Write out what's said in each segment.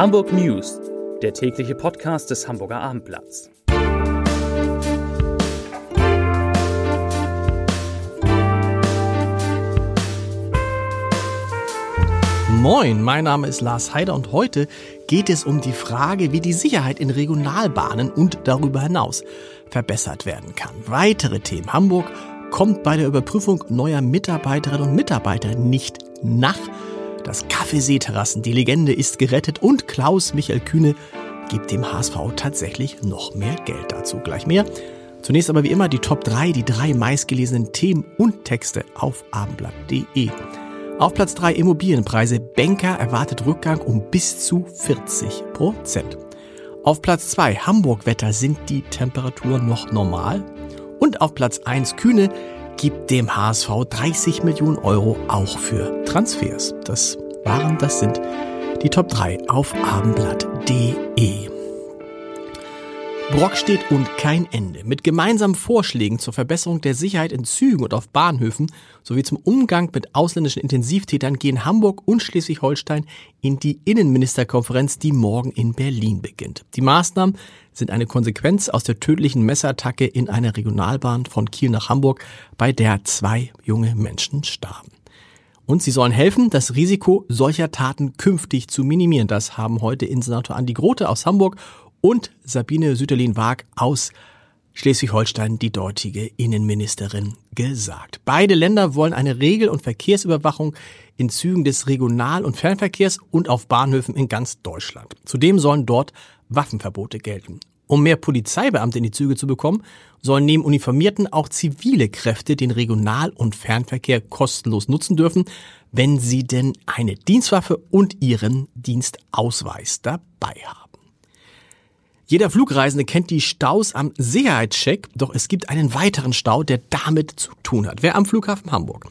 Hamburg News, der tägliche Podcast des Hamburger Abendblatts. Moin, mein Name ist Lars Heider und heute geht es um die Frage, wie die Sicherheit in Regionalbahnen und darüber hinaus verbessert werden kann. Weitere Themen. Hamburg kommt bei der Überprüfung neuer Mitarbeiterinnen und Mitarbeiter nicht nach. Das Kaffeeseeterrassen, die Legende ist gerettet und Klaus Michael Kühne gibt dem HSV tatsächlich noch mehr Geld dazu. Gleich mehr. Zunächst aber wie immer die Top 3, die drei meistgelesenen Themen und Texte auf abendblatt.de. Auf Platz 3 Immobilienpreise. Banker erwartet Rückgang um bis zu 40 Prozent. Auf Platz 2 Hamburg-Wetter sind die Temperaturen noch normal. Und auf Platz 1 Kühne gibt dem HSV 30 Millionen Euro auch für Transfers. Das waren, das sind die Top 3 auf abendblatt.de. Brock steht und kein Ende. Mit gemeinsamen Vorschlägen zur Verbesserung der Sicherheit in Zügen und auf Bahnhöfen sowie zum Umgang mit ausländischen Intensivtätern gehen Hamburg und Schleswig-Holstein in die Innenministerkonferenz, die morgen in Berlin beginnt. Die Maßnahmen sind eine Konsequenz aus der tödlichen Messerattacke in einer Regionalbahn von Kiel nach Hamburg, bei der zwei junge Menschen starben. Und sie sollen helfen, das Risiko solcher Taten künftig zu minimieren. Das haben heute Innensenator Andi Grote aus Hamburg und Sabine Süterlin-Waag aus Schleswig-Holstein, die dortige Innenministerin, gesagt. Beide Länder wollen eine Regel- und Verkehrsüberwachung in Zügen des Regional- und Fernverkehrs und auf Bahnhöfen in ganz Deutschland. Zudem sollen dort Waffenverbote gelten. Um mehr Polizeibeamte in die Züge zu bekommen, sollen neben Uniformierten auch zivile Kräfte den Regional- und Fernverkehr kostenlos nutzen dürfen, wenn sie denn eine Dienstwaffe und ihren Dienstausweis dabei haben. Jeder Flugreisende kennt die Staus am Sicherheitscheck, doch es gibt einen weiteren Stau, der damit zu tun hat. Wer am Flughafen Hamburg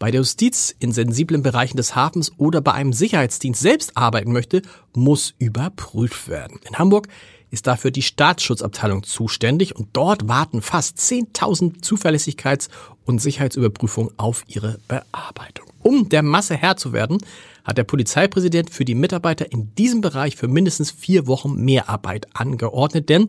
bei der Justiz in sensiblen Bereichen des Hafens oder bei einem Sicherheitsdienst selbst arbeiten möchte, muss überprüft werden. In Hamburg ist dafür die Staatsschutzabteilung zuständig und dort warten fast 10.000 Zuverlässigkeits- und Sicherheitsüberprüfungen auf ihre Bearbeitung. Um der Masse Herr zu werden, hat der Polizeipräsident für die Mitarbeiter in diesem Bereich für mindestens vier Wochen Mehrarbeit angeordnet, denn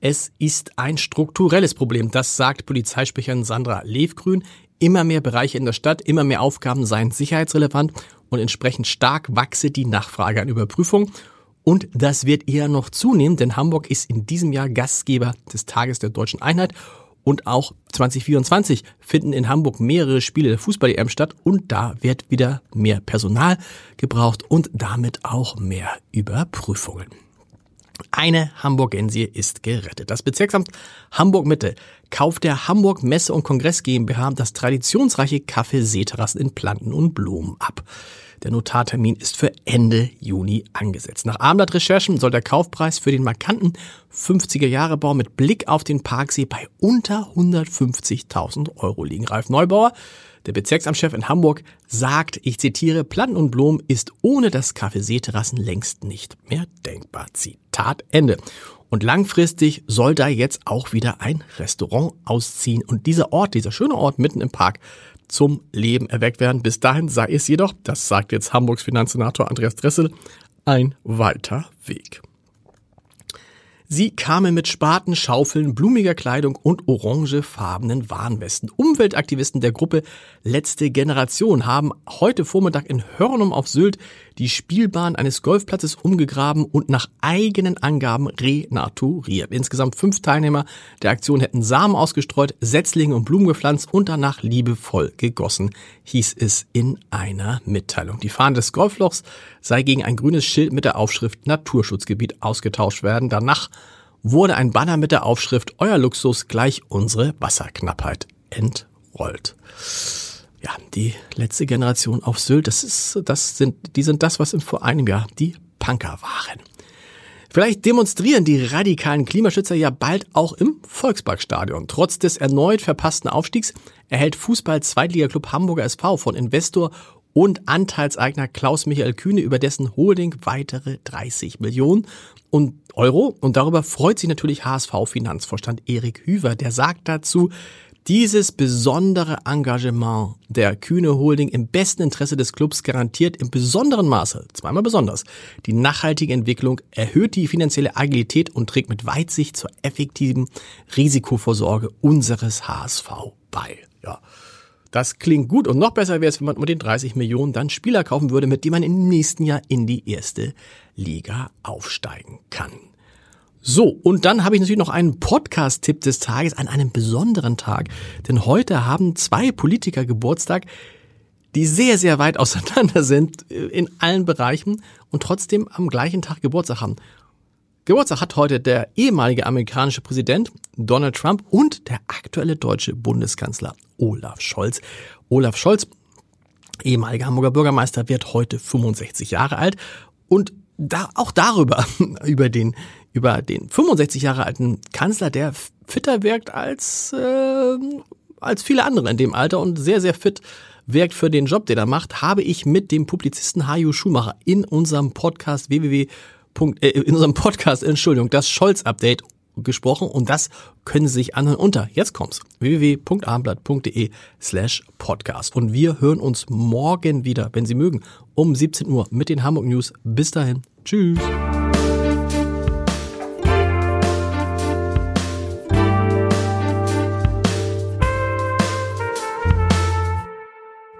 es ist ein strukturelles Problem. Das sagt Polizeisprecherin Sandra Levgrün. Immer mehr Bereiche in der Stadt, immer mehr Aufgaben seien sicherheitsrelevant und entsprechend stark wachse die Nachfrage an Überprüfung. Und das wird eher noch zunehmen, denn Hamburg ist in diesem Jahr Gastgeber des Tages der deutschen Einheit und auch 2024 finden in Hamburg mehrere Spiele der Fußball-EM statt und da wird wieder mehr Personal gebraucht und damit auch mehr Überprüfungen. Eine Hamburgensie ist gerettet. Das Bezirksamt Hamburg-Mitte kauft der Hamburg Messe- und Kongress GmbH das traditionsreiche Café Seeterrassen in Planten und Blumen ab. Der Notartermin ist für Ende Juni angesetzt. Nach Abendblatt-Recherchen soll der Kaufpreis für den markanten 50er-Jahre-Bau mit Blick auf den Parksee bei unter 150.000 Euro liegen. Ralf Neubauer, der Bezirksamtschef in Hamburg, sagt, ich zitiere, Planten und Blumen ist ohne das Café Seeterrassen längst nicht mehr denkbar. Zitat Ende. Und langfristig soll da jetzt auch wieder ein Restaurant ausziehen. Und dieser Ort, dieser schöne Ort mitten im Park, zum Leben erweckt werden. Bis dahin sei es jedoch, das sagt jetzt Hamburgs Finanzsenator Andreas Dressel, ein weiter Weg. Sie kamen mit Spaten, Schaufeln, blumiger Kleidung und orangefarbenen Warnwesten. Umweltaktivisten der Gruppe Letzte Generation haben heute Vormittag in Hörnum auf Sylt die Spielbahn eines Golfplatzes umgegraben und nach eigenen Angaben renaturiert. Insgesamt fünf Teilnehmer der Aktion hätten Samen ausgestreut, Setzlinge und Blumen gepflanzt und danach liebevoll gegossen, hieß es in einer Mitteilung. Die Fahne des Golflochs sei gegen ein grünes Schild mit der Aufschrift Naturschutzgebiet ausgetauscht werden. Danach wurde ein Banner mit der Aufschrift Euer Luxus gleich unsere Wasserknappheit entrollt ja, die letzte Generation auf Sylt, das ist, das sind, die sind das, was vor einem Jahr die Punker waren. Vielleicht demonstrieren die radikalen Klimaschützer ja bald auch im Volksparkstadion. Trotz des erneut verpassten Aufstiegs erhält Fußball-Zweitliga-Club Hamburger SV von Investor und Anteilseigner Klaus Michael Kühne über dessen Holding weitere 30 Millionen und Euro. Und darüber freut sich natürlich HSV-Finanzvorstand Erik Hüver. Der sagt dazu, Dieses besondere Engagement der Kühne Holding im besten Interesse des Clubs garantiert im besonderen Maße, zweimal besonders, die nachhaltige Entwicklung, erhöht die finanzielle Agilität und trägt mit Weitsicht zur effektiven Risikovorsorge unseres HSV bei. Ja. Das klingt gut und noch besser wäre es, wenn man mit den 30 Millionen dann Spieler kaufen würde, mit denen man im nächsten Jahr in die erste Liga aufsteigen kann. So, und dann habe ich natürlich noch einen Podcast-Tipp des Tages an einem besonderen Tag. Denn heute haben zwei Politiker Geburtstag, die sehr, sehr weit auseinander sind äh, in allen Bereichen und trotzdem am gleichen Tag Geburtstag haben. Geburtstag hat heute der ehemalige amerikanische Präsident Donald Trump und der aktuelle deutsche Bundeskanzler Olaf Scholz. Olaf Scholz, ehemaliger Hamburger Bürgermeister, wird heute 65 Jahre alt und da, auch darüber, über den, über den 65 Jahre alten Kanzler, der fitter wirkt als, äh, als viele andere in dem Alter und sehr, sehr fit wirkt für den Job, den er macht, habe ich mit dem Publizisten Haju Schumacher in unserem Podcast www. Äh, in unserem Podcast, Entschuldigung, das Scholz-Update gesprochen und das können Sie sich anhören unter, jetzt kommt's, www.abendblatt.de slash podcast. Und wir hören uns morgen wieder, wenn Sie mögen, um 17 Uhr mit den Hamburg News. Bis dahin, tschüss.